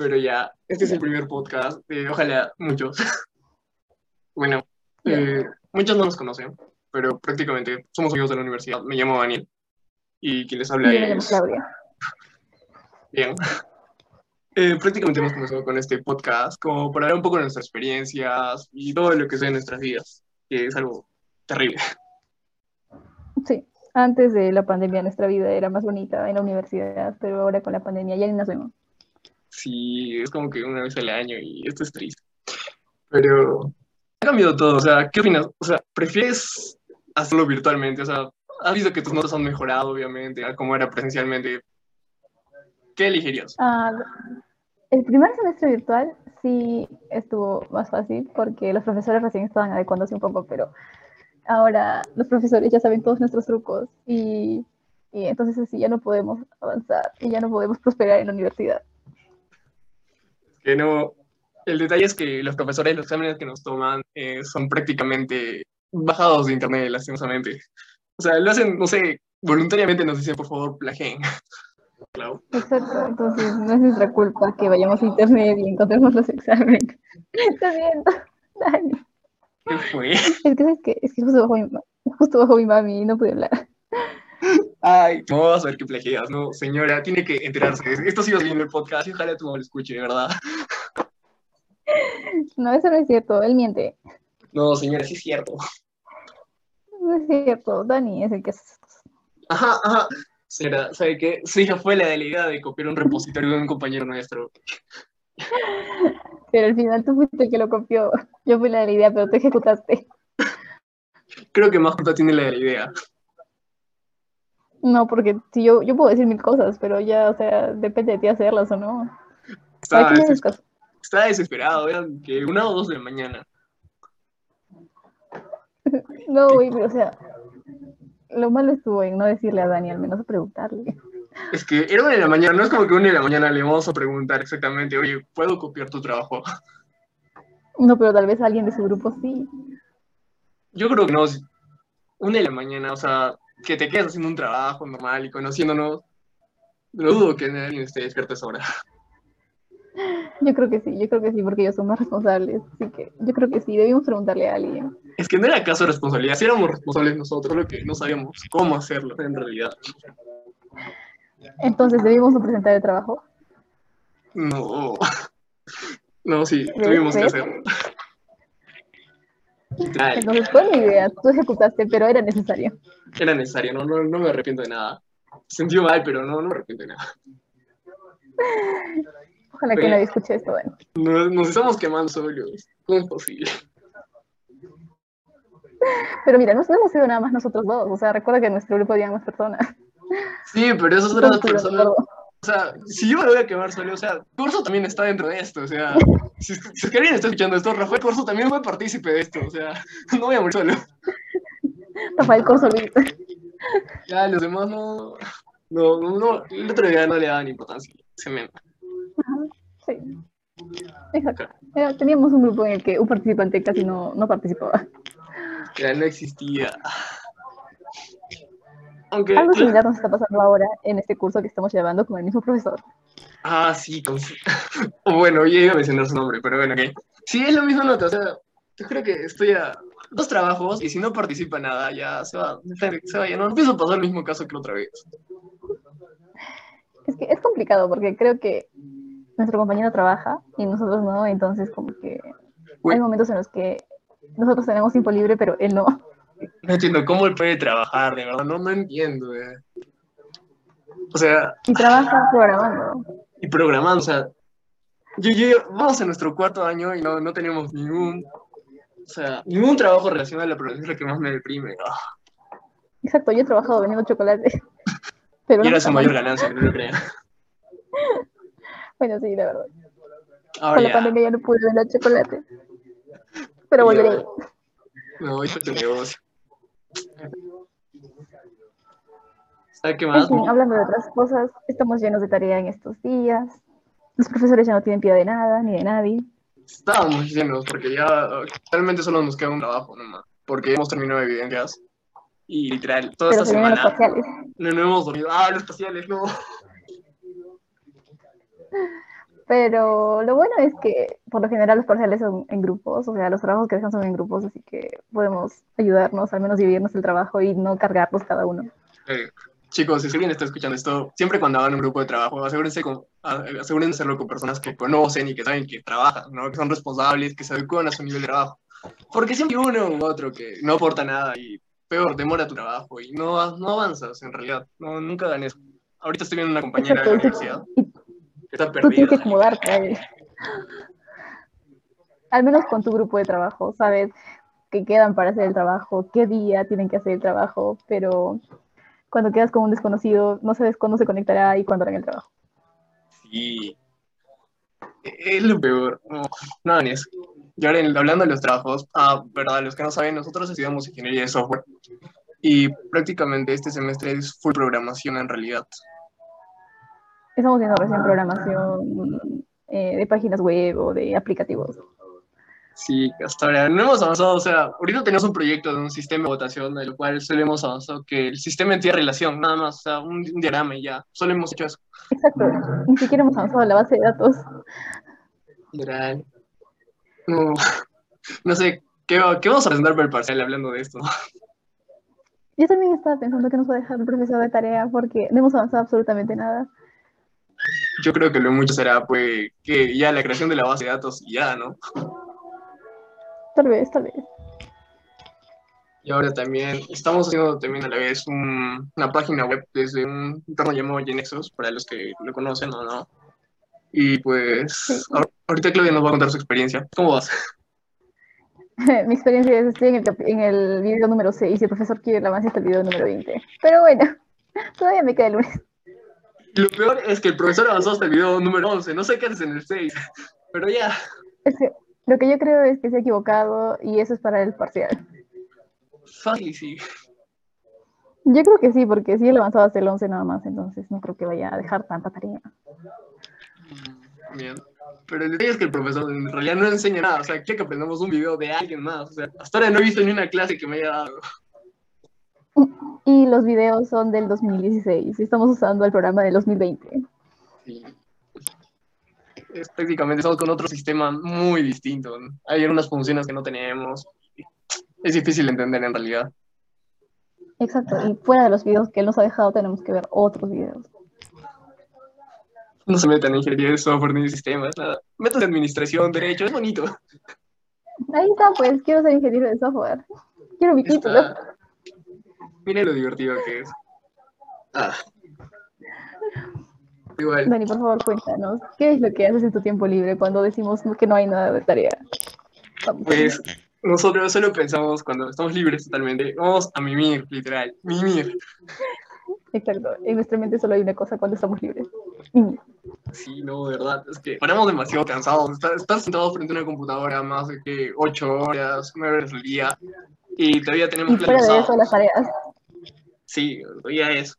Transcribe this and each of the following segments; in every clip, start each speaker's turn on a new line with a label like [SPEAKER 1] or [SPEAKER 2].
[SPEAKER 1] Pero ya, este es el primer podcast, eh, ojalá muchos. bueno, eh, muchos no nos conocen, pero prácticamente somos amigos de la universidad. Me llamo Daniel y quien les habla
[SPEAKER 2] llamo
[SPEAKER 1] es...
[SPEAKER 2] Claudia.
[SPEAKER 1] Bien. Eh, prácticamente hemos comenzado con este podcast como para hablar un poco de nuestras experiencias y todo lo que sea en nuestras vidas, que es algo terrible.
[SPEAKER 2] Sí, antes de la pandemia nuestra vida era más bonita en la universidad, pero ahora con la pandemia ya ni nos vemos.
[SPEAKER 1] Sí, es como que una vez al año y esto es triste. Pero ha cambiado todo, o sea, ¿qué opinas? O sea, ¿prefieres hacerlo virtualmente? O sea, has visto que tus notas han mejorado, obviamente, a como era presencialmente. ¿Qué elegirías?
[SPEAKER 2] Ah, el primer semestre virtual sí estuvo más fácil porque los profesores recién estaban adecuándose un poco, pero ahora los profesores ya saben todos nuestros trucos y, y entonces así ya no podemos avanzar y ya no podemos prosperar en la universidad.
[SPEAKER 1] Que no, el detalle es que los profesores, los exámenes que nos toman eh, son prácticamente bajados de internet, lastimosamente. O sea, lo hacen, no sé, voluntariamente nos dicen, por favor, plagien. Claro.
[SPEAKER 2] Exacto, entonces no es nuestra culpa que vayamos a internet y encontremos los exámenes. Está bien, Dani.
[SPEAKER 1] ¿Qué fue?
[SPEAKER 2] Es que. Es que justo bajo mi, justo bajo mi mami y no pude hablar.
[SPEAKER 1] Ay, no vas a ver qué plagias, no, señora, tiene que enterarse. Esto sí va viendo el podcast y ojalá tu mamá lo escuche, de verdad.
[SPEAKER 2] No, eso no es cierto, él miente.
[SPEAKER 1] No, señora, sí es cierto.
[SPEAKER 2] No es cierto, Dani es el que hace esas cosas.
[SPEAKER 1] Ajá, ajá. Señora, ¿sabe qué? Su hija fue la de la idea de copiar un repositorio de un compañero nuestro.
[SPEAKER 2] Pero al final tú fuiste el que lo copió. Yo fui la de la idea, pero tú ejecutaste.
[SPEAKER 1] Creo que más culpa tiene la de la idea.
[SPEAKER 2] No, porque si yo, yo puedo decir mil cosas, pero ya, o sea, depende de ti hacerlas o no. ¿Para
[SPEAKER 1] Estaba,
[SPEAKER 2] qué me haces
[SPEAKER 1] deses-
[SPEAKER 2] caso?
[SPEAKER 1] estaba desesperado, eran que una o dos de la mañana.
[SPEAKER 2] No, güey, pero o sea, lo malo estuvo en no decirle a Dani, al menos preguntarle.
[SPEAKER 1] Es que era una de la mañana, no es como que una de la mañana le vamos a preguntar exactamente, oye, ¿puedo copiar tu trabajo?
[SPEAKER 2] No, pero tal vez alguien de su grupo sí.
[SPEAKER 1] Yo creo que no, una de la mañana, o sea, que te quedes haciendo un trabajo normal y conociéndonos, lo dudo que nadie esté despierto a esa hora.
[SPEAKER 2] Yo creo que sí, yo creo que sí, porque ellos son más responsables. Así que yo creo que sí, debimos preguntarle a alguien.
[SPEAKER 1] Es que no era caso de responsabilidad, si éramos responsables nosotros, lo que no sabíamos cómo hacerlo en realidad.
[SPEAKER 2] Entonces, debimos presentar el trabajo.
[SPEAKER 1] No. No, sí,
[SPEAKER 2] ¿Ves?
[SPEAKER 1] tuvimos que hacerlo.
[SPEAKER 2] Entonces, fue mi idea, tú ejecutaste, pero era necesario.
[SPEAKER 1] era necesario, no, no, no me arrepiento de nada. Sentí mal, pero no, no me arrepiento de nada.
[SPEAKER 2] Ojalá que nadie escuche esto, bueno.
[SPEAKER 1] Nos, nos estamos quemando solos. ¿Cómo es posible?
[SPEAKER 2] Pero mira, no, no hemos sido nada más nosotros dos. O sea, recuerda que en nuestro grupo había más personas.
[SPEAKER 1] Sí, pero esas otras personas.
[SPEAKER 2] acuerdo.
[SPEAKER 1] O sea, si yo me voy a quemar solo, o sea, Corso también está dentro de esto, o sea, si, es- si alguien está escuchando esto, Rafael Corso también fue partícipe de esto, o sea, no voy a morir solo.
[SPEAKER 2] Rafael Corso.
[SPEAKER 1] Ya, los demás no, no, no, el otro día no le daban importancia, se me...
[SPEAKER 2] Sí. Exacto. Teníamos un grupo en el que un participante casi no, no participaba.
[SPEAKER 1] Ya no existía.
[SPEAKER 2] Algo similar nos está pasando ahora en este curso que estamos llevando con el mismo profesor.
[SPEAKER 1] ah, sí, con... bueno, yo iba a mencionar su nombre, pero bueno, ok. Sí, es lo mismo nota, o sea, yo creo que estoy a dos trabajos y si no participa nada, ya se va, se va, ya no pienso pasar el mismo caso que la otra vez.
[SPEAKER 2] Es que es complicado porque creo que nuestro compañero trabaja y nosotros no, entonces como que
[SPEAKER 1] Uy.
[SPEAKER 2] hay momentos en los que nosotros tenemos tiempo libre, pero él no.
[SPEAKER 1] No entiendo cómo él puede trabajar, de verdad, no, no entiendo. eh. O sea,
[SPEAKER 2] Y trabaja programando.
[SPEAKER 1] y programando, o sea, yo, yo, vamos a nuestro cuarto año y no, no tenemos ningún, o sea, ningún trabajo relacionado a la programación, es lo que más me deprime.
[SPEAKER 2] Exacto, yo he trabajado vendiendo chocolate. Pero
[SPEAKER 1] y
[SPEAKER 2] no
[SPEAKER 1] era
[SPEAKER 2] me
[SPEAKER 1] su mayor ganancia, no lo creo.
[SPEAKER 2] Bueno, sí, la verdad.
[SPEAKER 1] Ahora
[SPEAKER 2] Con la pandemia ya no pude vender chocolate. Pero volveré.
[SPEAKER 1] no, hizo tu negocio. ¿Sabes qué
[SPEAKER 2] En
[SPEAKER 1] más?
[SPEAKER 2] fin, hablando de otras cosas, estamos llenos de tarea en estos días. Los profesores ya no tienen piedad de nada, ni de nadie.
[SPEAKER 1] Estábamos llenos, porque ya realmente solo nos queda un trabajo nomás, porque hemos terminado evidencias. Y literal, toda
[SPEAKER 2] Pero
[SPEAKER 1] esta
[SPEAKER 2] se vienen los
[SPEAKER 1] semana no, no hemos dormido. Ah, los parciales, no.
[SPEAKER 2] Pero lo bueno es que por lo general los parciales son en grupos, o sea, los trabajos que dejan son en grupos, así que podemos ayudarnos, al menos dividirnos el trabajo y no cargarlos cada uno.
[SPEAKER 1] Eh, chicos, si alguien está escuchando esto, siempre cuando hagan un grupo de trabajo, asegúrense, con, asegúrense de hacerlo con personas que conocen y que saben que trabajan, ¿no? que son responsables, que se adecuan a su nivel de trabajo. Porque siempre hay uno u otro que no aporta nada y peor, demora tu trabajo y no, no avanzas en realidad, no, nunca dan eso. Ahorita estoy viendo una compañera de la universidad está.
[SPEAKER 2] Tú tienes que acomodarte Al menos con tu grupo de trabajo, sabes que quedan para hacer el trabajo, qué día tienen que hacer el trabajo, pero cuando quedas con un desconocido, no sabes cuándo se conectará y cuándo harán el trabajo.
[SPEAKER 1] Sí. Es lo peor. No, ni eso. Y ahora, hablando de los trabajos, ah, verdad, los que no saben, nosotros estudiamos ingeniería de software y prácticamente este semestre es full programación en realidad.
[SPEAKER 2] Estamos viendo recién programación eh, de páginas web o de aplicativos.
[SPEAKER 1] Sí, hasta ahora no hemos avanzado, o sea, ahorita tenemos un proyecto de un sistema de votación, del cual solo hemos avanzado que el sistema tiene relación, nada más, o sea, un, diagrama y ya, solo hemos hecho eso.
[SPEAKER 2] Exacto, ni siquiera hemos avanzado la base de datos.
[SPEAKER 1] Literal. No, no sé, ¿qué, ¿qué, vamos a presentar para el parcial hablando de esto?
[SPEAKER 2] Yo también estaba pensando que nos va a dejar el profesor de tarea porque no hemos avanzado absolutamente nada.
[SPEAKER 1] Yo creo que lo mucho será, pues, que ya la creación de la base de datos y ya, ¿no?
[SPEAKER 2] Tal vez, tal vez.
[SPEAKER 1] Y ahora también estamos haciendo también a la vez una página web desde un entorno llamado Genexus, para los que lo conocen o no. Y pues ahorita Claudia nos va a contar su experiencia. ¿Cómo vas?
[SPEAKER 2] Mi experiencia es estoy en el, en el video número 6 y el profesor quiere el avance hasta el video número 20. Pero bueno, todavía me queda el lunes.
[SPEAKER 1] Lo peor es que el profesor avanzó hasta el video número 11. No sé qué haces en el 6, pero ya.
[SPEAKER 2] Es que lo que yo creo es que se ha equivocado y eso es para el parcial.
[SPEAKER 1] Fácil, sí.
[SPEAKER 2] Yo creo que sí, porque sí él avanzado hasta el 11 nada más, entonces no creo que vaya a dejar tanta tarea.
[SPEAKER 1] Bien. Pero el detalle es que el profesor en realidad no enseña nada. O sea, quiere que aprendamos un video de alguien más. O sea, hasta ahora no he visto ni una clase que me haya dado.
[SPEAKER 2] Y los videos son del 2016 y estamos usando el programa del 2020. Sí.
[SPEAKER 1] Es, prácticamente estamos con otro sistema muy distinto. Hay unas funciones que no tenemos. Es difícil de entender en realidad.
[SPEAKER 2] Exacto, y fuera de los videos que él nos ha dejado tenemos que ver otros videos.
[SPEAKER 1] No se metan en ingeniería de software ni sistemas, nada. Método de administración, derecho, es bonito.
[SPEAKER 2] Ahí está, pues, quiero ser ingeniero de software. Quiero mi título.
[SPEAKER 1] Mira lo divertido que es. Ah.
[SPEAKER 2] Igual. Dani, por favor, cuéntanos, ¿qué es lo que haces en tu tiempo libre cuando decimos que no hay nada de tarea?
[SPEAKER 1] Pues nosotros solo pensamos cuando estamos libres totalmente, vamos a mimir, literal, mimir.
[SPEAKER 2] Exacto, en nuestra mente solo hay una cosa cuando estamos libres, mimir.
[SPEAKER 1] Sí, no, de verdad, es que paramos demasiado cansados, estás, sentado frente a una computadora más de que ocho horas, nueve horas al día, y todavía tenemos...
[SPEAKER 2] Y fuera de eso, las tareas.
[SPEAKER 1] Sí, ya es.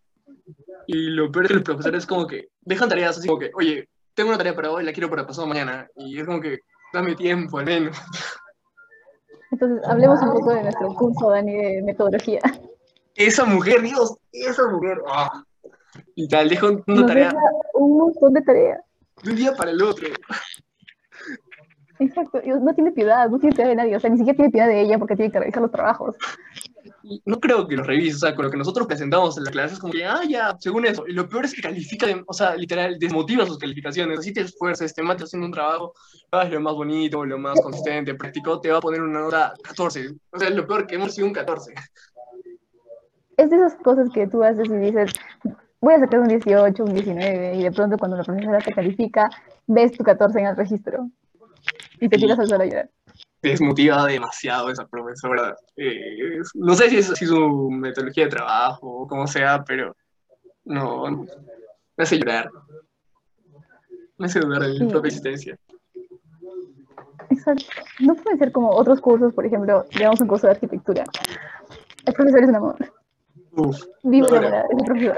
[SPEAKER 1] Y lo peor es que los profesores como que dejan tareas así como que, oye, tengo una tarea para hoy, la quiero para pasado mañana. Y es como que, dame tiempo al menos.
[SPEAKER 2] Entonces, hablemos un poco de nuestro curso, Dani, de metodología.
[SPEAKER 1] Esa mujer, Dios, esa mujer. Ah. Y tal, dejo una tarea.
[SPEAKER 2] Un montón de tareas.
[SPEAKER 1] De un día para el otro.
[SPEAKER 2] Exacto, no tiene piedad, no tiene piedad de nadie, o sea, ni siquiera tiene piedad de ella porque tiene que revisar los trabajos
[SPEAKER 1] no creo que lo revise, o sea, con lo que nosotros presentamos en la clase es como que, ah, ya, según eso. Y lo peor es que califica, o sea, literal, desmotiva sus calificaciones. Así te esfuerces, te matas haciendo un trabajo, hagas lo más bonito, lo más consistente, práctico, te va a poner una nota 14. O sea, lo peor que hemos sido un 14.
[SPEAKER 2] Es de esas cosas que tú haces y dices, voy a sacar un 18, un 19, y de pronto cuando la profesora te califica, ves tu 14 en el registro y te tiras al suelo a llorar
[SPEAKER 1] desmotiva demasiado esa profesora. Eh, no sé si es su metodología de trabajo o como sea, pero no, me hace llorar. Me hace dudar de mi propia existencia.
[SPEAKER 2] Exacto. No puede ser como otros cursos, por ejemplo, llevamos un curso de arquitectura. El profesor es un amor. Uf, Vivo enamorada de profesor.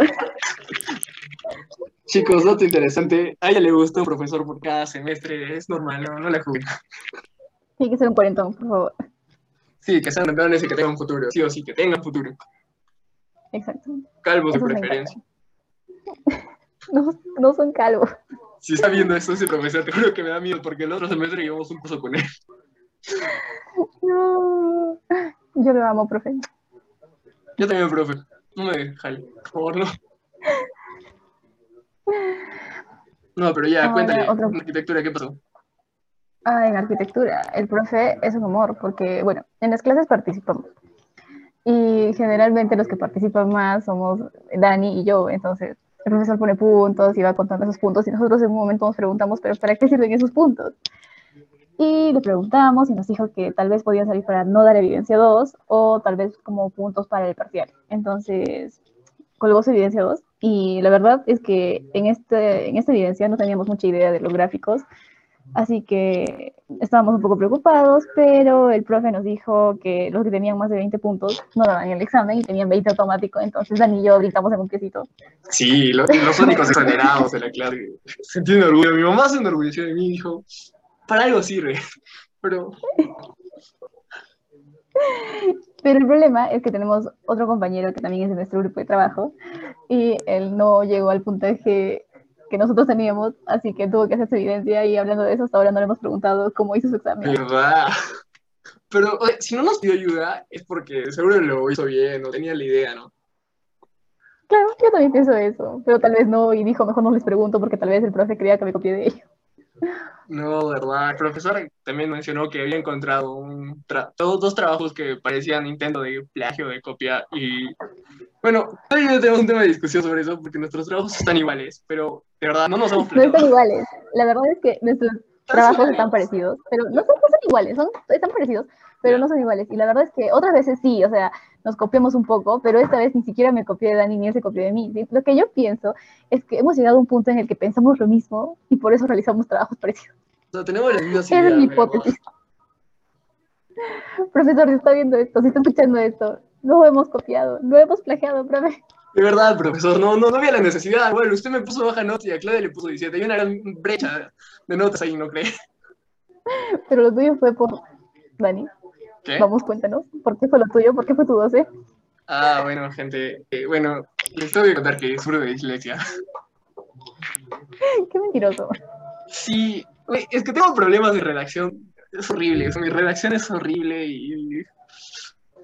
[SPEAKER 1] Chicos, dato interesante. A ella le gusta un profesor por cada semestre. Es normal, no, no la juzgo.
[SPEAKER 2] Tiene que ser un cuarentón, por favor.
[SPEAKER 1] Sí, que sean campeones y que tengan futuro. Sí o sí, que tengan futuro.
[SPEAKER 2] Exacto.
[SPEAKER 1] Calvos de preferencia.
[SPEAKER 2] No, no son calvos.
[SPEAKER 1] Si está viendo esto ese profesor, te juro que me da miedo porque el otro semestre llevamos un curso con él.
[SPEAKER 2] No. Yo lo amo, profe.
[SPEAKER 1] Yo también, profe. No me jale, por favor, no. No, pero ya,
[SPEAKER 2] Ahora,
[SPEAKER 1] cuéntale. arquitectura, ¿qué pasó?
[SPEAKER 2] Ah, en arquitectura, el profe es un amor, porque, bueno, en las clases participamos. Y generalmente los que participan más somos Dani y yo. Entonces, el profesor pone puntos y va contando esos puntos. Y nosotros en un momento nos preguntamos, ¿pero para qué sirven esos puntos? Y le preguntamos y nos dijo que tal vez podían salir para no dar evidencia 2 o tal vez como puntos para el parcial. Entonces, colgó su evidencia 2 y la verdad es que en, este, en esta evidencia no teníamos mucha idea de los gráficos, así que estábamos un poco preocupados, pero el profe nos dijo que los que tenían más de 20 puntos no daban el examen y tenían 20 automático, entonces Dani y yo brincamos en un piecito.
[SPEAKER 1] Sí, lo- los únicos exonerados de la clase. Sentí un orgullo. Mi mamá se enorgulleció de mí y dijo, para algo sirve. Pero,
[SPEAKER 2] Pero el problema es que tenemos otro compañero que también es de nuestro grupo de trabajo y él no llegó al puntaje que nosotros teníamos, así que tuvo que hacer su evidencia y hablando de eso hasta ahora no le hemos preguntado cómo hizo su examen.
[SPEAKER 1] ¿verdad? Pero, si no nos pidió ayuda, es porque seguro lo hizo bien, o tenía la idea, ¿no?
[SPEAKER 2] Claro, yo también pienso eso, pero tal vez no y dijo mejor no les pregunto porque tal vez el profe creía que me copié de ellos.
[SPEAKER 1] No, verdad. El profesor también mencionó que había encontrado un tra- todos dos trabajos que parecían intento de plagio, de copia. Y bueno, todavía tenemos un tema de discusión sobre eso porque nuestros trabajos están iguales, pero de verdad no nos hemos
[SPEAKER 2] No están iguales. La verdad es que nuestros trabajos están parecidos, pero no son, no son iguales, son, están parecidos, pero no son iguales. Y la verdad es que otras veces sí, o sea, nos copiamos un poco, pero esta vez ni siquiera me copié de Dani ni él se copió de mí. Lo que yo pienso es que hemos llegado a un punto en el que pensamos lo mismo y por eso realizamos trabajos parecidos.
[SPEAKER 1] O sea, tenemos las
[SPEAKER 2] Esa es mi hipótesis. Profesor, si está viendo esto, si está escuchando esto, no hemos copiado, no hemos plagiado, profe.
[SPEAKER 1] De verdad, profesor, no, no, no había la necesidad. Bueno, usted me puso baja nota y a Claudia le puso 17. Hay una gran brecha de notas ahí, ¿no cree?
[SPEAKER 2] Pero lo tuyo fue por Dani.
[SPEAKER 1] ¿Qué?
[SPEAKER 2] Vamos, cuéntanos. ¿Por qué fue lo tuyo? ¿Por qué fue tu 12?
[SPEAKER 1] Ah, bueno, gente. eh, bueno, les tengo que contar que sufro de dislexia.
[SPEAKER 2] Qué mentiroso.
[SPEAKER 1] Sí, es que tengo problemas de redacción. Es horrible, mi redacción es horrible y...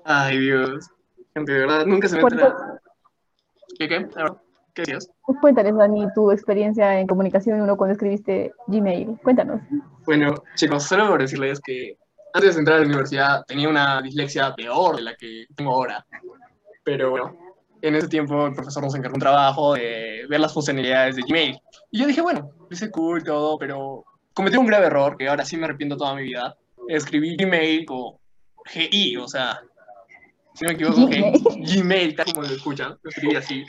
[SPEAKER 1] Ay, Dios. Gente, de verdad, nunca se me entra... ¿Qué, qué? A ver, ¿Qué decías?
[SPEAKER 2] Cuéntanos, Dani, tu experiencia en comunicación uno cuando escribiste Gmail. Cuéntanos.
[SPEAKER 1] Bueno, chicos, solo por decirles que antes de entrar a la universidad tenía una dislexia peor de la que tengo ahora. Pero bueno, en ese tiempo el profesor nos encargó un trabajo de ver las funcionalidades de Gmail. Y yo dije, bueno, hice cool todo, pero cometí un grave error que ahora sí me arrepiento toda mi vida. Escribí Gmail con GI, o sea, si no me equivoco,
[SPEAKER 2] Gmail.
[SPEAKER 1] Tal como lo escuchan, lo escribí así.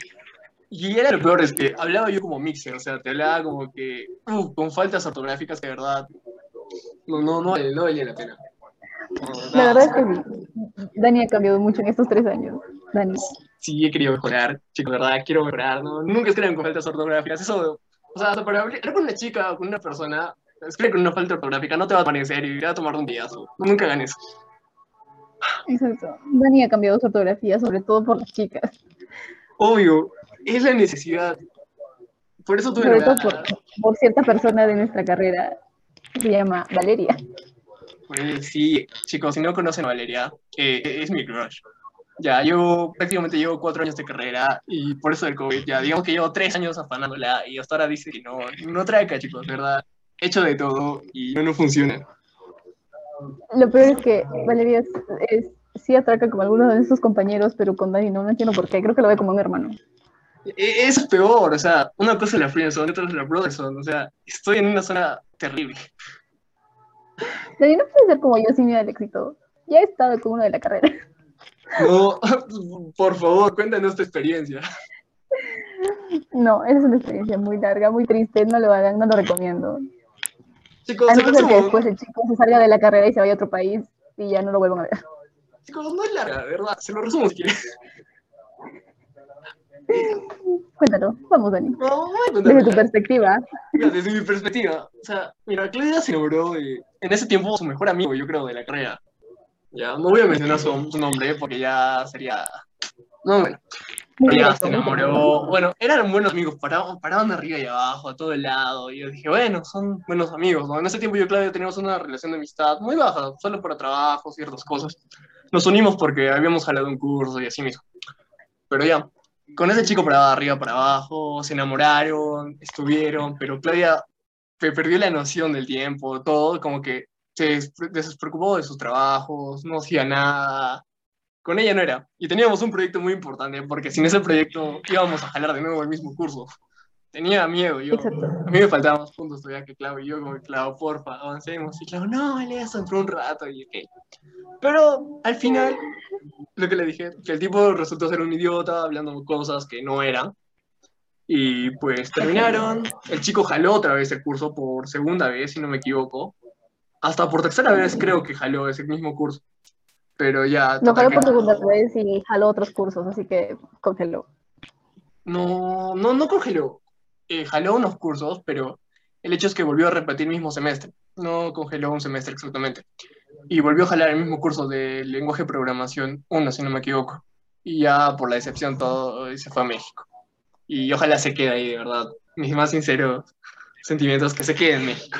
[SPEAKER 1] Y era lo peor, es que hablaba yo como mixer, o sea, te hablaba como que, uh, con faltas ortográficas que de verdad no, no, no, no valía la pena.
[SPEAKER 2] La verdad es que sí. Dani ha cambiado mucho en estos tres años. Dani.
[SPEAKER 1] sí he querido mejorar, chicos, verdad, quiero mejorar, ¿no? Nunca escriban con faltas ortográficas, eso, o sea, para hablar con una chica o con una persona, escribe con una falta ortográfica, no te va a parecer y te va a tomar un día, nunca hagan eso.
[SPEAKER 2] Exacto. Dani ha cambiado su ortografía, sobre todo por las chicas.
[SPEAKER 1] Obvio, es la necesidad. Por eso tuve
[SPEAKER 2] Sobre todo por, por cierta persona de nuestra carrera se llama Valeria.
[SPEAKER 1] Pues sí, chicos, si no conocen a Valeria, eh, es mi crush. Ya, yo prácticamente llevo cuatro años de carrera y por eso del COVID, ya, digamos que llevo tres años afanándola y hasta ahora dice que no, no trae chicos, ¿verdad? He hecho de todo y no, no funciona.
[SPEAKER 2] Lo peor es que Valeria es, es- sí atraca como algunos de sus compañeros, pero con Dani no, no entiendo por qué. Creo que lo ve como un hermano.
[SPEAKER 1] E- Eso es peor, o sea, una cosa es la friendzone, otra es la brotherzone, o sea, estoy en una zona terrible.
[SPEAKER 2] Dani no puede ser como yo sin miedo al éxito. Ya he estado con uno de la carrera.
[SPEAKER 1] No, por favor, cuéntanos tu experiencia.
[SPEAKER 2] No, esa es una experiencia muy larga, muy triste. No lo hagan, no lo recomiendo.
[SPEAKER 1] Chicos,
[SPEAKER 2] A no ser que después el chico se salga de la carrera y se vaya a otro país y ya no lo vuelvan a ver.
[SPEAKER 1] chicos, no es larga, de verdad, se lo resumo si quieres.
[SPEAKER 2] Cuéntalo, vamos, Dani.
[SPEAKER 1] No,
[SPEAKER 2] Desde tu perspectiva.
[SPEAKER 1] Desde mi perspectiva, o sea, mira, Claudia se enamoró de, en ese tiempo, su mejor amigo, yo creo, de la carrera. Ya, no voy a mencionar su, su nombre porque ya sería No, bueno. ya se enamoró. Bueno, eran buenos amigos, paraban, paraban arriba y abajo, a todo el lado. Y yo dije, bueno, son buenos amigos. ¿no? En ese tiempo yo y Claudia teníamos una relación de amistad muy baja, solo para trabajo, ciertas cosas. Nos unimos porque habíamos jalado un curso y así mismo. Pero ya, con ese chico paraba arriba, para abajo, se enamoraron, estuvieron, pero Claudia perdió la noción del tiempo, todo, como que se despreocupó de sus trabajos, no hacía nada. Con ella no era. Y teníamos un proyecto muy importante, porque sin ese proyecto íbamos a jalar de nuevo el mismo curso. Tenía miedo, yo. A mí me faltaban más puntos todavía que Clau, y yo como, Clau, porfa, avancemos. Y Clau, no, eso entró un rato, y ok. Pero al final, lo que le dije, que el tipo resultó ser un idiota, hablando cosas que no eran. Y pues terminaron. El chico jaló otra vez el curso por segunda vez, si no me equivoco. Hasta por tercera vez creo que jaló ese mismo curso. Pero ya.
[SPEAKER 2] No jaló por segunda vez y jaló otros cursos, así que congeló.
[SPEAKER 1] No, no, no congeló. Eh, jaló unos cursos, pero el hecho es que volvió a repetir el mismo semestre. No congeló un semestre exactamente. Y volvió a jalar el mismo curso de lenguaje de programación, uno, si no me equivoco. Y ya por la decepción todo se fue a México. Y ojalá se quede ahí, de verdad. Mis más sinceros sentimientos que se quede en México.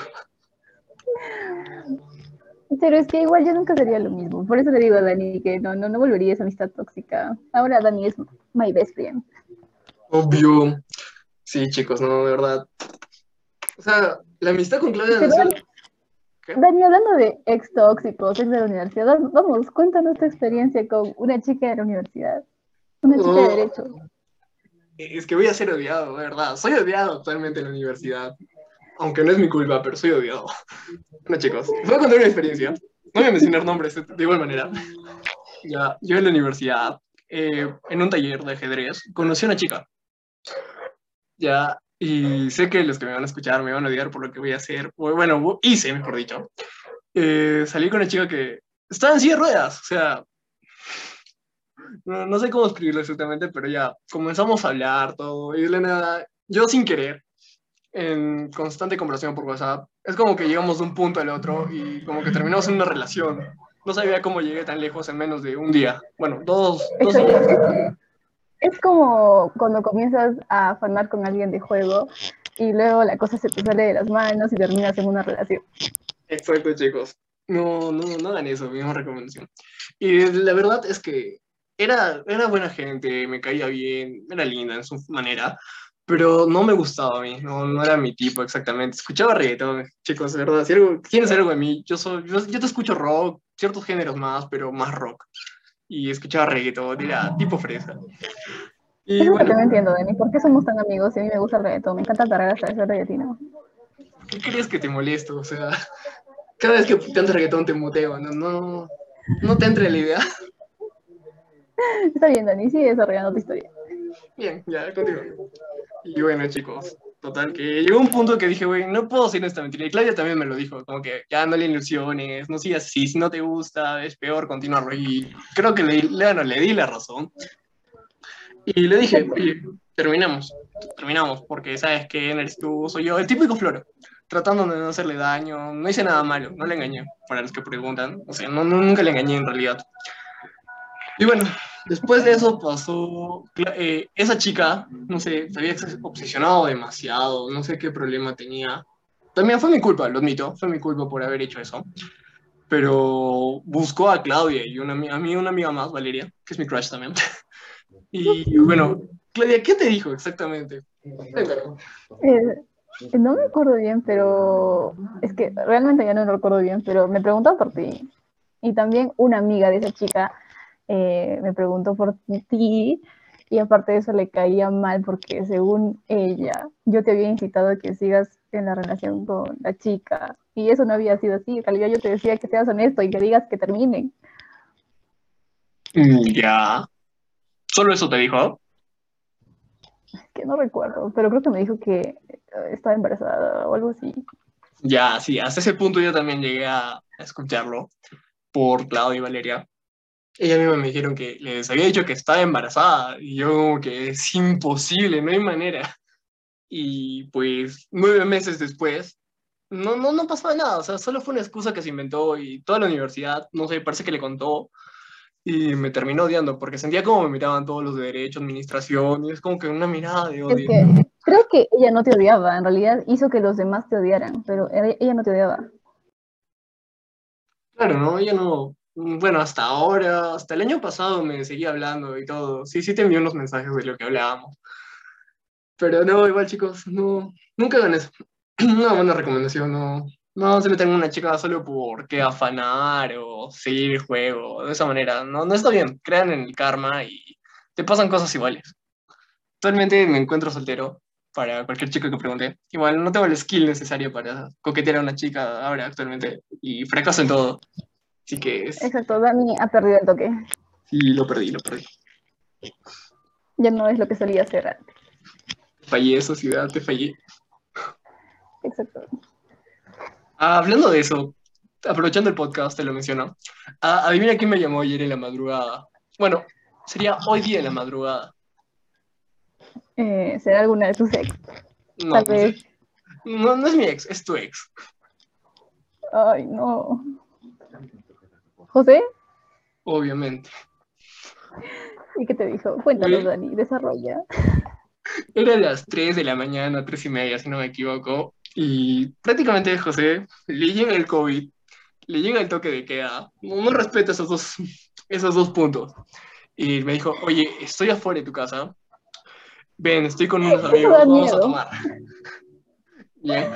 [SPEAKER 2] Pero es que igual yo nunca sería lo mismo. Por eso le digo a Dani que no, no, no volvería a esa amistad tóxica. Ahora Dani es my best friend.
[SPEAKER 1] Obvio. Sí, chicos, no, de verdad. O sea, la amistad con Claudia
[SPEAKER 2] Dani, hablando de ex tóxicos, ex de la universidad, vamos, cuéntanos tu experiencia con una chica de la universidad. Una chica de derecho.
[SPEAKER 1] Es que voy a ser odiado, de verdad. Soy odiado actualmente en la universidad. Aunque no es mi culpa, pero soy odiado. Bueno, chicos, les voy a contar una experiencia. No voy a mencionar nombres de igual manera. Ya, yo en la universidad, eh, en un taller de ajedrez, conocí a una chica. Ya, y sé que los que me van a escuchar me van a odiar por lo que voy a hacer. Bueno, hice, mejor dicho. Eh, salí con una chica que estaba en silla de ruedas, o sea, no, no, sé cómo escribirlo exactamente, pero ya comenzamos a hablar todo y de nada, yo sin querer, en constante conversación por WhatsApp, es como que llegamos de un punto al otro y como que terminamos en una relación. No sabía cómo llegué tan lejos en menos de un día. Bueno, dos, dos días.
[SPEAKER 2] Es como cuando comienzas a afanar con alguien de juego y luego la cosa se te sale de las manos y terminas en una relación.
[SPEAKER 1] Exacto, chicos. No, no, no hagan eso, misma recomendación. Y la verdad es que era, era buena gente, me caía bien, era linda en su manera, pero no me gustaba a mí, no, no era mi tipo exactamente. Escuchaba reggaetón, chicos, verdad. Si algo, ¿Quieres algo de mí? Yo, soy, yo, yo, te escucho rock, ciertos géneros más, pero más rock. Y escuchaba reggaetón, era tipo fresa.
[SPEAKER 2] Y Eso bueno, que no entiendo, Dani. ¿Por qué somos tan amigos si a mí me gusta el reggaetón? Me encanta tarar hasta ese reggaetino.
[SPEAKER 1] ¿Qué crees que te molesto? O sea, cada vez que cantas reggaetón te muteo, ¿no? No, no te entre la idea.
[SPEAKER 2] Está bien, Dani, sigue desarrollando tu historia.
[SPEAKER 1] Bien, ya, continúo. Y bueno, chicos, total, que llegó un punto que dije, güey, no puedo decir esta mentira. Y Claudia también me lo dijo, como que ya no le ilusiones, no sigas así, si no te gusta, es peor continuarlo. Y creo que le, le, le di la razón. Y le dije, oye, terminamos, terminamos, porque sabes que eres tú, soy yo, el típico floro, tratando de no hacerle daño, no hice nada malo, no le engañé, para los que preguntan, o sea, no, nunca le engañé en realidad. Y bueno, después de eso pasó, eh, esa chica, no sé, se había obsesionado demasiado, no sé qué problema tenía. También fue mi culpa, lo admito, fue mi culpa por haber hecho eso. Pero buscó a Claudia y una, a mí una amiga más, Valeria, que es mi crush también. Y bueno, Claudia, ¿qué te dijo exactamente?
[SPEAKER 2] Eh, no me acuerdo bien, pero es que realmente ya no lo recuerdo bien, pero me preguntó por ti. Y también una amiga de esa chica eh, me preguntó por ti y aparte de eso le caía mal porque según ella, yo te había incitado a que sigas en la relación con la chica y eso no había sido así. En realidad yo te decía que seas honesto y que digas que terminen.
[SPEAKER 1] Mm, ya. ¿Solo eso te dijo?
[SPEAKER 2] Es que no recuerdo, pero creo que me dijo que eh, estaba embarazada o algo así.
[SPEAKER 1] Ya, sí, hasta ese punto yo también llegué a escucharlo por Claudia y Valeria. Ella misma me dijeron que les había dicho que estaba embarazada y yo como que es imposible, no hay manera. Y pues nueve meses después, no, no, no pasó nada, o sea, solo fue una excusa que se inventó y toda la universidad, no sé, parece que le contó y me terminó odiando porque sentía como me miraban todos los de derecho, administración, y es como que una mirada de
[SPEAKER 2] Es
[SPEAKER 1] odio.
[SPEAKER 2] que creo que ella no te odiaba, en realidad hizo que los demás te odiaran, pero ella no te odiaba.
[SPEAKER 1] Claro, ¿no? Ella no, bueno, hasta ahora, hasta el año pasado me seguía hablando y todo. Sí, sí te envió unos mensajes de lo que hablábamos. Pero no, igual chicos, no, nunca hagan eso. Una buena recomendación, no, no se metan en una chica solo porque afanar o seguir el juego, de esa manera. No, no está bien, crean en el karma y te pasan cosas iguales. Actualmente me encuentro soltero, para cualquier chico que pregunte. Igual no tengo el skill necesario para coquetear a una chica ahora actualmente y fracaso en todo. Así que es-
[SPEAKER 2] Exacto, Dani ha perdido el toque.
[SPEAKER 1] sí, lo perdí, lo perdí.
[SPEAKER 2] Ya no es lo que solía ser antes.
[SPEAKER 1] Fallé, sociedad, te fallé.
[SPEAKER 2] Exacto.
[SPEAKER 1] Ah, hablando de eso, aprovechando el podcast, te lo menciono. Ah, adivina quién me llamó ayer en la madrugada. Bueno, sería hoy día en la madrugada.
[SPEAKER 2] Eh, ¿Será alguna de tus ex?
[SPEAKER 1] No,
[SPEAKER 2] Tal vez.
[SPEAKER 1] no, no es mi ex, es tu ex.
[SPEAKER 2] Ay, no. ¿José?
[SPEAKER 1] Obviamente.
[SPEAKER 2] ¿Y qué te dijo? Cuéntanos. Dani, desarrolla.
[SPEAKER 1] Era las 3 de la mañana, 3 y media, si no me equivoco. Y prácticamente José le llega el COVID, le llega el toque de queda. No, no respeta esos dos, esos dos puntos. Y me dijo, oye, estoy afuera de tu casa. Ven, estoy con unos amigos, vamos a tomar. Bien.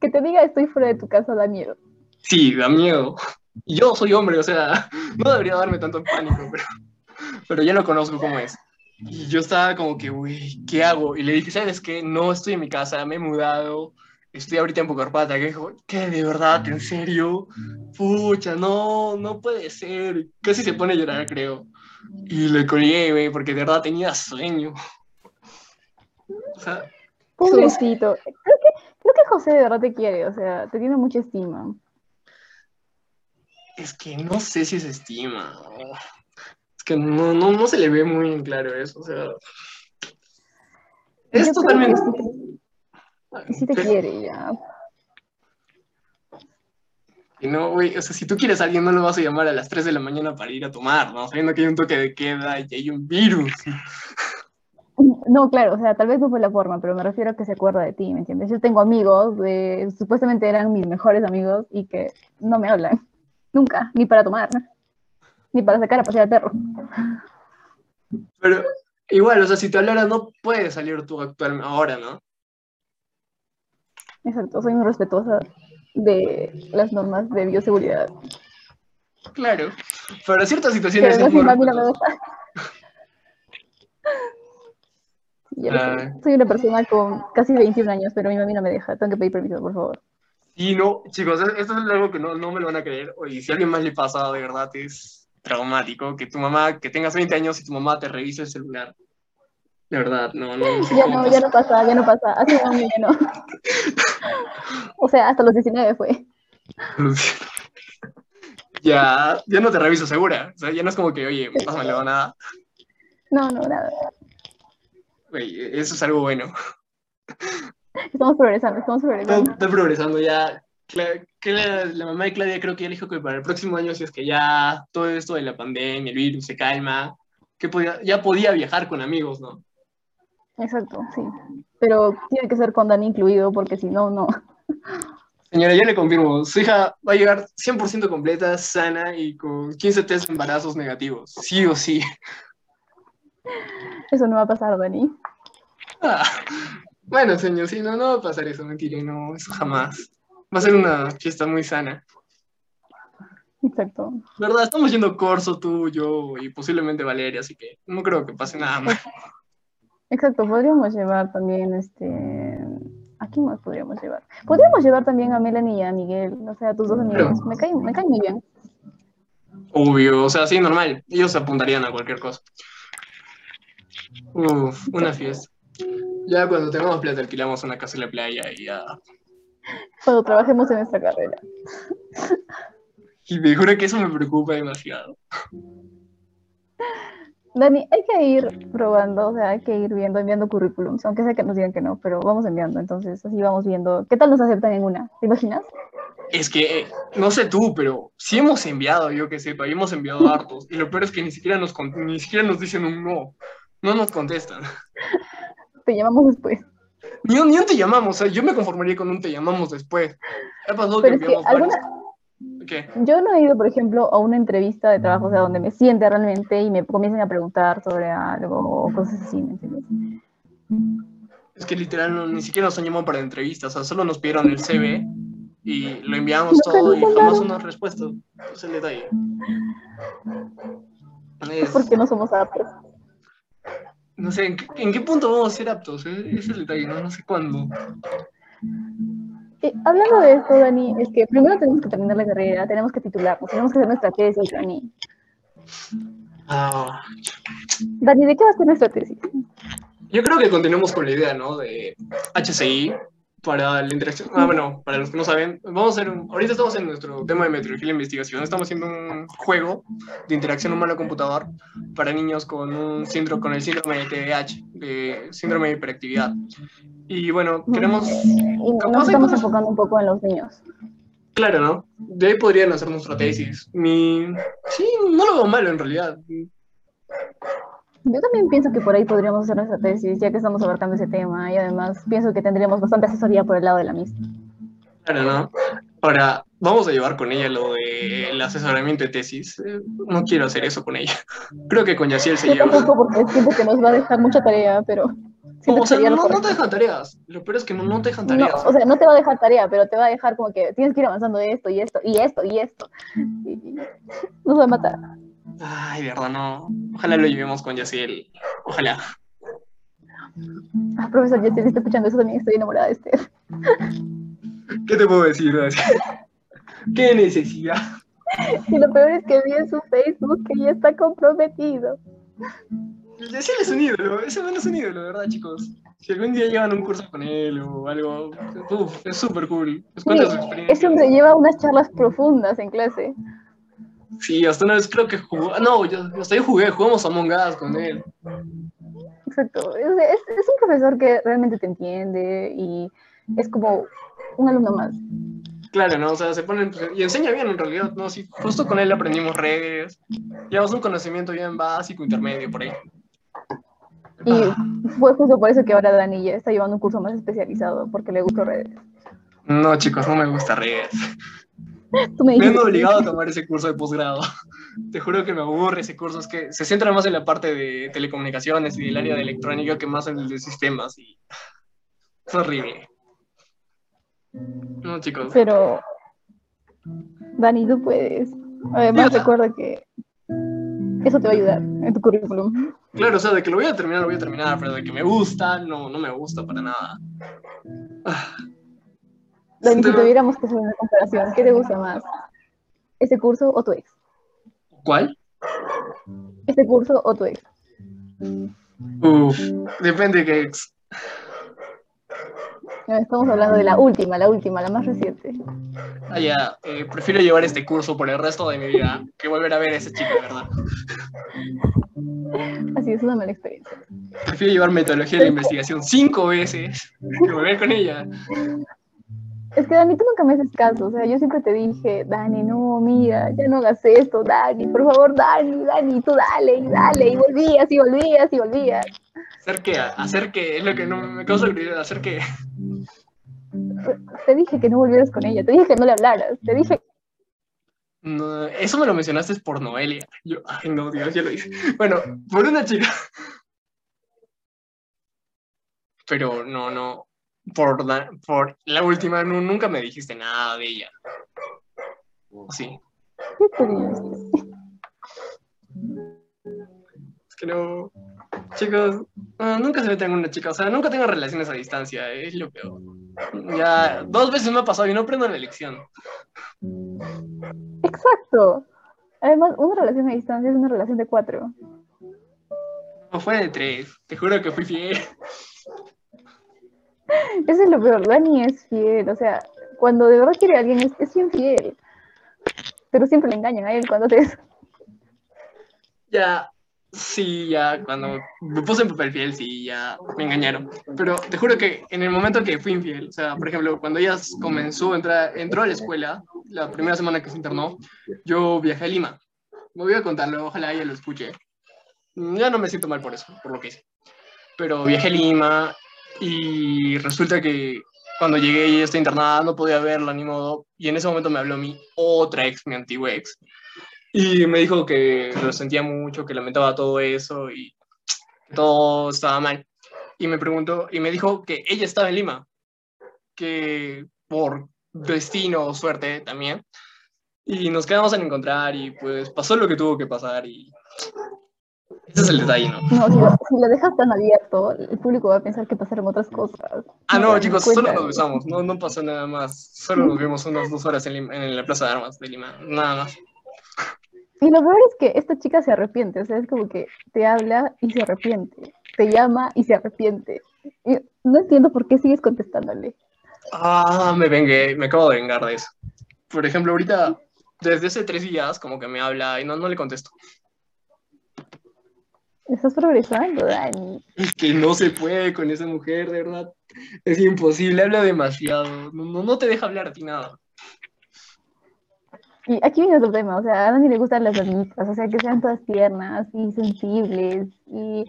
[SPEAKER 2] Que te diga estoy fuera de tu casa da miedo.
[SPEAKER 1] Sí, da miedo. Y Yo soy hombre, o sea, no debería darme tanto pánico, pero, pero ya lo conozco como es. Y yo estaba como que, uy, ¿qué hago? Y le dije, ¿sabes qué? No estoy en mi casa, me he mudado, estoy ahorita en Pucarpata. Que dijo, ¿qué? ¿De verdad? ¿En serio? Pucha, no, no puede ser. Casi se pone a llorar, creo. Y le colgué, güey, porque de verdad tenía sueño. O sea,
[SPEAKER 2] Pobrecito. Creo que, creo que José de verdad te quiere, o sea, te tiene mucha estima.
[SPEAKER 1] Es que no sé si se estima. Es que no, no, no se le ve muy en claro eso. O sea. Es
[SPEAKER 2] Yo
[SPEAKER 1] totalmente.
[SPEAKER 2] que sí te- quiere ya.
[SPEAKER 1] Y no, güey, o sea, si tú quieres a alguien, no lo vas a llamar a las 3 de la mañana para ir a tomar, ¿no? Sabiendo que hay un toque de queda y hay un virus.
[SPEAKER 2] No, claro, o sea, tal vez no fue la forma, pero me refiero a que se acuerda de ti, ¿me entiendes? Yo tengo amigos, de, supuestamente eran mis mejores amigos y que no me hablan. Nunca, ni para tomar, ni para sacar a pasear al perro.
[SPEAKER 1] Pero igual, o sea, si te hablara, no puedes salir tú actualmente ahora, ¿no?
[SPEAKER 2] Exacto, soy muy respetuosa de las normas de bioseguridad.
[SPEAKER 1] Claro. Para ciertas situaciones es muy
[SPEAKER 2] mami no ya lo sé.
[SPEAKER 1] Ah.
[SPEAKER 2] Soy una persona con casi 21 años, pero mi mami no me deja. Tengo que pedir permiso, por favor.
[SPEAKER 1] Y no, chicos, e- esto es algo que no, no me lo van a creer. Oye, si a alguien más le pasa, de verdad es traumático. Que tu mamá, que tengas 20 años y tu mamá te revise el celular. De verdad, no, no. no sé
[SPEAKER 2] Ya no, ya
[SPEAKER 1] pasa.
[SPEAKER 2] no pasa, ya no pasa. Hace un año ya no. O sea, hasta los 19 fue.
[SPEAKER 1] Ya, ya no te reviso segura. O sea, ya no es como que, oye, pásamelo nada.
[SPEAKER 2] No, no, nada.
[SPEAKER 1] Oye, eso es algo bueno.
[SPEAKER 2] Estamos progresando, estamos progresando.
[SPEAKER 1] está progresando ya. Cla- la, la mamá de Claudia creo que ya dijo que para el próximo año, si es que ya todo esto de la pandemia, el virus se calma, que podía, ya podía viajar con amigos, ¿no?
[SPEAKER 2] Exacto, sí. Pero tiene que ser con Dani incluido, porque si no, no.
[SPEAKER 1] Señora, ya le confirmo, su hija va a llegar 100% completa, sana y con 15 test de embarazos negativos. Sí o sí.
[SPEAKER 2] Eso no va a pasar, Dani.
[SPEAKER 1] Ah, bueno, señor, sí, no, no va a pasar eso, mentira, no, eso jamás. Va a ser una fiesta muy sana.
[SPEAKER 2] Exacto.
[SPEAKER 1] ¿Verdad? Estamos yendo Corso, tú, yo y posiblemente Valeria, así que no creo que pase nada más.
[SPEAKER 2] Exacto, podríamos llevar también este. ¿A quién más podríamos llevar? Podríamos llevar también a Melanie y a Miguel, o sea, tus dos amigos. Me caen, me caen muy bien.
[SPEAKER 1] Obvio, o sea, sí, normal. Ellos se apuntarían a cualquier cosa. Uf, una fiesta. Ya cuando tengamos plata alquilamos una casa en la playa y ya.
[SPEAKER 2] Cuando trabajemos en esta carrera.
[SPEAKER 1] Y me juro que eso me preocupa demasiado.
[SPEAKER 2] Dani, hay que ir probando, o sea, hay que ir viendo, enviando currículums, aunque sea que nos digan que no, pero vamos enviando, entonces así vamos viendo. ¿Qué tal nos aceptan en una? ¿Te imaginas?
[SPEAKER 1] Es que, no sé tú, pero sí hemos enviado, yo que sepa, y hemos enviado hartos. Y lo peor es que ni siquiera nos, ni siquiera nos dicen un no. No nos contestan.
[SPEAKER 2] Te llamamos después.
[SPEAKER 1] Ni un, ni un te llamamos, o sea, yo me conformaría con un te llamamos después. ¿Qué pasó
[SPEAKER 2] Pero es que. Yo no he ido, por ejemplo, a una entrevista de trabajo, o sea, donde me siente realmente y me comiencen a preguntar sobre algo o cosas así, ¿me entiendes?
[SPEAKER 1] Es que literal no, ni siquiera nos han llamado para entrevistas, o sea, solo nos pidieron el CV y lo enviamos todo y jamás una respuesta. Es el detalle.
[SPEAKER 2] Es porque no somos aptos.
[SPEAKER 1] No sé, ¿en qué, ¿en qué, punto vamos a ser aptos? Ese es el detalle, no, no sé cuándo.
[SPEAKER 2] Eh, hablando de esto, Dani, es que primero tenemos que terminar la carrera, tenemos que titularnos, tenemos que hacer nuestra tesis, Dani.
[SPEAKER 1] Ah.
[SPEAKER 2] Dani, ¿de qué va a ser nuestra tesis?
[SPEAKER 1] Yo creo que continuemos con la idea, ¿no? De HCI para la interacción. Ah, bueno, para los que no saben, vamos a hacer un, ahorita estamos en nuestro tema de de investigación. Estamos haciendo un juego de interacción humano-computador para niños con un síndrome, con el síndrome de TDAH, de síndrome de hiperactividad. Y bueno, queremos.
[SPEAKER 2] Y nos estamos enfocando un poco en los niños.
[SPEAKER 1] Claro, ¿no? De ahí podrían hacer nuestra tesis. Mi... Sí, no lo veo malo en realidad.
[SPEAKER 2] Yo también pienso que por ahí podríamos hacer nuestra tesis, ya que estamos abarcando ese tema, y además pienso que tendríamos bastante asesoría por el lado de la misma.
[SPEAKER 1] Claro, ¿no? Ahora, vamos a llevar con ella lo del asesoramiento de tesis. Eh, no quiero hacer eso con ella. Creo que con Yaciel se
[SPEAKER 2] Yo
[SPEAKER 1] lleva.
[SPEAKER 2] tampoco, porque siento que nos va a dejar mucha tarea, pero...
[SPEAKER 1] O sea, no, no, te dejan tareas. Lo peor es que no, no te dejan tareas.
[SPEAKER 2] No, o sea, no te va a dejar tarea, pero te va a dejar como que tienes que ir avanzando de esto y esto y esto y esto. Y nos va a matar.
[SPEAKER 1] Ay, de verdad, no. Ojalá lo llevemos con Yaciel. Ojalá.
[SPEAKER 2] Ah, profesor Yaciel, está escuchando eso también, estoy enamorada de este.
[SPEAKER 1] ¿Qué te puedo decir? ¿Qué necesidad?
[SPEAKER 2] Y lo peor es que vi en su Facebook que ya está comprometido.
[SPEAKER 1] Yaciel es un ídolo, ese man es un ídolo, ¿verdad, chicos? Si algún día llevan un curso con él o algo, uf, es súper cool. Es
[SPEAKER 2] sí, ese hombre lleva unas charlas profundas en clase.
[SPEAKER 1] Sí, hasta una vez creo que jugó. No, yo, hasta yo jugué, jugamos Among Us con él.
[SPEAKER 2] Exacto. Es, es, es, un profesor que realmente te entiende y es como un alumno más.
[SPEAKER 1] Claro, ¿no? O sea, se ponen. Y enseña bien en realidad, ¿no? Sí, justo con él aprendimos redes. Llevamos un conocimiento bien básico, intermedio, por ahí.
[SPEAKER 2] Y ah. fue justo por eso que ahora Dani ya está llevando un curso más especializado, porque le gustó redes.
[SPEAKER 1] No, chicos, no me gusta redes. Me, me han obligado a tomar ese curso de posgrado. Te juro que me aburre ese curso. Es que se centra más en la parte de telecomunicaciones y del área de electrónica que más en el de sistemas. Y... Es horrible. No, chicos.
[SPEAKER 2] Pero, Dani, tú puedes. Además, recuerda que eso te va a ayudar en tu currículum.
[SPEAKER 1] Claro, o sea, de que lo voy a terminar, lo voy a terminar, pero de que me gusta, no, no me gusta para nada.
[SPEAKER 2] Ah. Dani, si tuviéramos que hacer una comparación, ¿qué te gusta más? ¿Este curso o tu ex?
[SPEAKER 1] ¿Cuál?
[SPEAKER 2] ¿Este curso o tu ex?
[SPEAKER 1] Uf, depende de qué ex.
[SPEAKER 2] Estamos hablando de la última, la última, la más reciente.
[SPEAKER 1] Ah, ya, eh, prefiero llevar este curso por el resto de mi vida que volver a ver a ese chico, ¿verdad?
[SPEAKER 2] Así es una mala experiencia.
[SPEAKER 1] Prefiero llevar metodología de investigación cinco veces que volver con ella.
[SPEAKER 2] Es que Dani, tú nunca me haces caso, o sea, yo siempre te dije, Dani, no, mira, ya no hagas esto, Dani, por favor, Dani, Dani, tú dale, y dale, y volvías, y volvías, y volvías.
[SPEAKER 1] ¿Hacer qué? ¿Hacer qué? Es lo que no me causa curiosidad, ¿hacer qué?
[SPEAKER 2] Te dije que no volvieras con ella, te dije que no le hablaras, te dije...
[SPEAKER 1] No, eso me lo mencionaste por Noelia. Yo, ay no, Dios, ya lo hice. Bueno, por una chica. Pero no, no, por la, por la última, no, nunca me dijiste nada de ella. Sí. Es que no. Chicos, no, nunca se meten con una chica. O sea, nunca tengo relaciones a distancia. Es lo peor. Ya dos veces me ha pasado y no aprendo la lección.
[SPEAKER 2] Exacto. Además, una relación a distancia es una relación de cuatro.
[SPEAKER 1] No fue de tres. Te juro que fui fiel.
[SPEAKER 2] Eso es lo peor, Dani es fiel, o sea, cuando de verdad quiere a alguien es, es bien fiel, pero siempre le engañan a él cuando te...
[SPEAKER 1] Ya, Sí, ya cuando me puse en papel fiel, sí, ya me engañaron. Pero te juro que en el momento que fui infiel, o sea, por ejemplo, cuando ella comenzó a entrar, entró a la escuela, la primera semana que se internó, yo viajé a Lima. Me voy a contarlo, ojalá ella lo escuche. Ya no me siento mal por eso, por lo que hice. Pero viajé a Lima y resulta que cuando llegué y está internada no podía verla ni modo. Y en ese momento me habló mi otra ex, mi antigua ex. Y me dijo que lo sentía mucho, que lamentaba todo eso y todo estaba mal. Y me preguntó, y me dijo que ella estaba en Lima, que por destino o suerte también. Y nos quedamos en encontrar y pues pasó lo que tuvo que pasar y ese es el detalle, ¿no?
[SPEAKER 2] No, si lo, si lo dejas tan abierto, el público va a pensar que pasaron otras cosas.
[SPEAKER 1] Ah, no, chicos, solo nos besamos, no, no pasó nada más. Solo nos vimos unas dos horas en, Lima- en la Plaza de Armas de Lima, nada más.
[SPEAKER 2] Y lo peor es que esta chica se arrepiente, o sea, es como que te habla y se arrepiente, te llama y se arrepiente. Y no entiendo por qué sigues contestándole.
[SPEAKER 1] Ah, me vengué, me acabo de vengar de eso. Por ejemplo, ahorita, desde hace tres días, como que me habla y no, no le contesto.
[SPEAKER 2] Estás progresando, Dani.
[SPEAKER 1] Es que no se puede con esa mujer, de verdad. Es imposible, habla demasiado. No, no, no te deja hablar a ti nada.
[SPEAKER 2] Y aquí viene otro tema, o sea, a Dani le gustan las damitas, o sea, que sean todas tiernas y sensibles y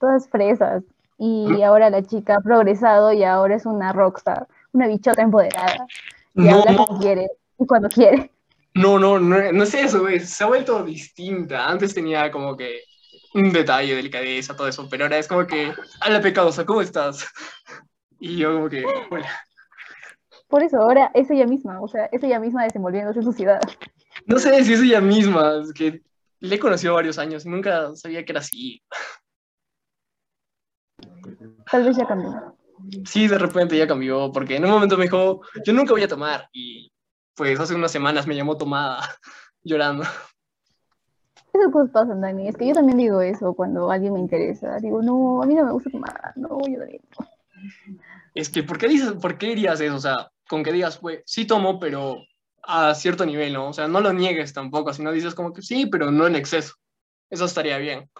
[SPEAKER 2] todas fresas. Y ahora la chica ha progresado y ahora es una rockstar, una bichota empoderada. Y
[SPEAKER 1] No,
[SPEAKER 2] habla cuando quiere y cuando quiere.
[SPEAKER 1] no, no, no, no es eso, güey. Se ha vuelto distinta. Antes tenía como que un detalle, delicadeza, todo eso, pero ahora es como que, la pecadosa, ¿cómo estás? Y yo como que, hola.
[SPEAKER 2] Por eso ahora es ella misma, o sea, es ella misma desenvolviéndose en su ciudad.
[SPEAKER 1] No sé si es ella misma, es que le he conocido varios años nunca sabía que era así.
[SPEAKER 2] Tal vez ya cambió.
[SPEAKER 1] Sí, de repente ya cambió, porque en un momento me dijo, yo nunca voy a tomar. Y pues hace unas semanas me llamó tomada, llorando.
[SPEAKER 2] Esas cosas pasan, Dani. Es que yo también digo eso cuando alguien me interesa. Digo, no, a mí no me gusta tomar. No, yo también.
[SPEAKER 1] Es que, ¿por qué, dices, ¿por qué dirías eso? O sea, con que digas, pues, sí tomo, pero a cierto nivel, ¿no? O sea, no lo niegues tampoco, sino dices como que sí, pero no en exceso. Eso estaría bien.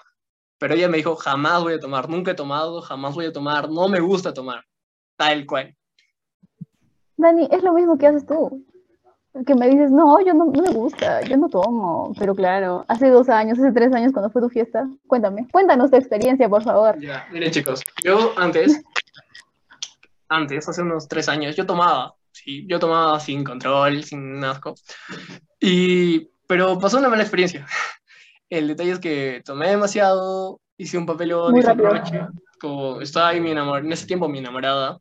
[SPEAKER 1] Pero ella me dijo, jamás voy a tomar, nunca he tomado, jamás voy a tomar, no me gusta tomar. Tal cual.
[SPEAKER 2] Dani, es lo mismo que haces tú. Que me dices, no, yo no, no me gusta, yo no tomo. Pero claro, hace dos años, hace tres años, cuando fue tu fiesta, cuéntame, cuéntanos tu experiencia, por favor.
[SPEAKER 1] Ya, miren chicos, yo antes, antes, hace unos tres años, yo tomaba, sí, yo tomaba sin control, sin asco, y, pero pasó una mala experiencia. El detalle es que tomé demasiado, hice un papelón,
[SPEAKER 2] rápido.
[SPEAKER 1] broche, como estaba ahí mi enamor, en ese tiempo mi enamorada,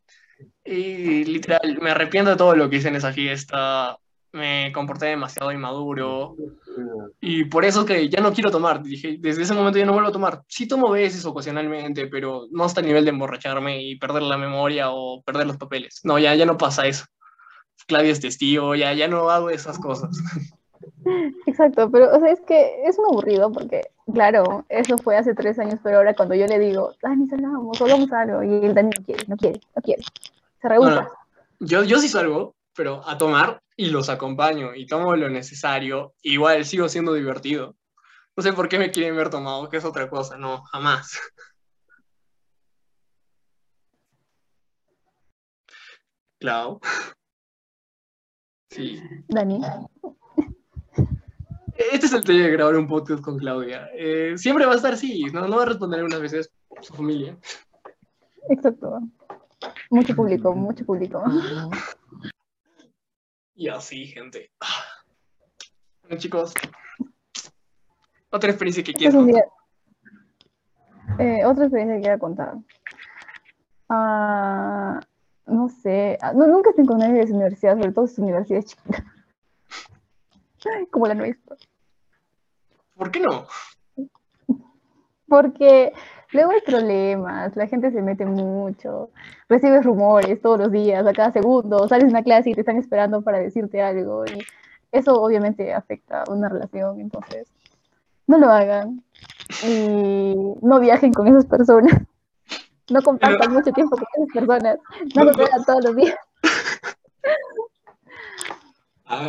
[SPEAKER 1] y literal, me arrepiento de todo lo que hice en esa fiesta, me comporté demasiado inmaduro, y por eso es que ya no quiero tomar. Dije, desde ese momento ya no vuelvo a tomar. Sí tomo veces ocasionalmente, pero no hasta el nivel de emborracharme y perder la memoria o perder los papeles. No, ya, ya no pasa eso. Claudia es testigo, ya, ya no hago esas cosas.
[SPEAKER 2] Exacto, pero o sea, es que es un aburrido porque, claro, eso fue hace tres años, pero ahora cuando yo le digo, Dani, salgamos, hagamos algo, y el Dani no quiere, no quiere, no quiere, se rehúsa.
[SPEAKER 1] Bueno, yo, yo sí salgo, pero a tomar y los acompaño y tomo lo necesario. Igual sigo siendo divertido. No sé por qué me quieren ver tomado, que es otra cosa. No, jamás. Claro. Sí.
[SPEAKER 2] Dani,
[SPEAKER 1] Este es el detalle de grabar un podcast con Claudia. Eh, siempre va a estar así, no, no va a responder unas veces su familia.
[SPEAKER 2] exacto. Mucho público, mucho público.
[SPEAKER 1] Y así, gente. Bueno, chicos. Otra experiencia que quiero.
[SPEAKER 2] Eh, otra experiencia que quiero contar. Ah, no sé, ah, no, nunca estoy con nadie de su universidad, sobre todo su universidad es chiquita. Como la nuestra.
[SPEAKER 1] ¿Por qué no?
[SPEAKER 2] Porque luego hay problemas, la gente se mete mucho, recibes rumores todos los días, a cada segundo, sales de una clase y te están esperando para decirte algo y eso obviamente afecta una relación, entonces no lo hagan y no viajen con esas personas, no compartan mucho tiempo con esas personas, no lo vean todos los días,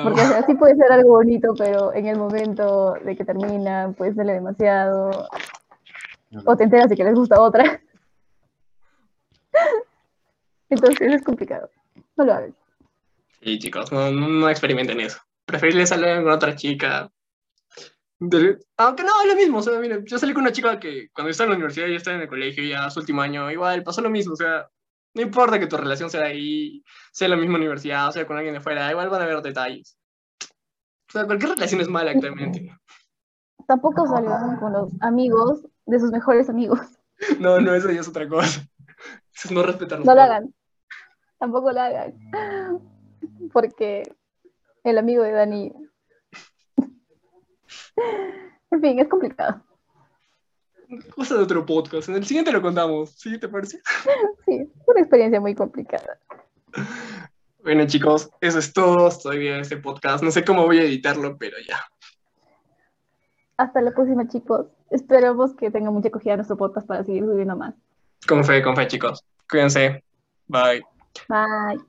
[SPEAKER 2] porque o sea, sí puede ser algo bonito, pero en el momento de que termina, pues duele demasiado o te enteras de que les gusta otra. Entonces es complicado. No lo hagas.
[SPEAKER 1] Sí, chicos, no, no experimenten eso. Preferible salir con otra chica. Aunque no, es lo mismo. O sea, miren, yo salí con una chica que cuando estaba en la universidad, ya estaba en el colegio, ya su último año, igual pasó lo mismo. O sea, no importa que tu relación sea ahí, sea en la misma universidad, o sea con alguien de fuera, igual van a haber detalles. O sea, cualquier relación es mala actualmente.
[SPEAKER 2] Tampoco salgan con los amigos de sus mejores amigos.
[SPEAKER 1] No, no, eso ya es otra cosa. Eso es no respetarnos.
[SPEAKER 2] No lo hagan. Tampoco lo hagan. Porque el amigo de Dani. en fin, es complicado.
[SPEAKER 1] Cosa de otro podcast. En el siguiente lo contamos. ¿Sí? ¿Te parece?
[SPEAKER 2] Sí, una experiencia muy complicada.
[SPEAKER 1] Bueno, chicos, eso es todo. Estoy bien este podcast. No sé cómo voy a editarlo, pero ya.
[SPEAKER 2] Hasta la próxima, chicos. Esperamos que tengan mucha acogida nuestro podcast para seguir subiendo más.
[SPEAKER 1] Con fe, con fe, chicos. Cuídense. Bye.
[SPEAKER 2] Bye.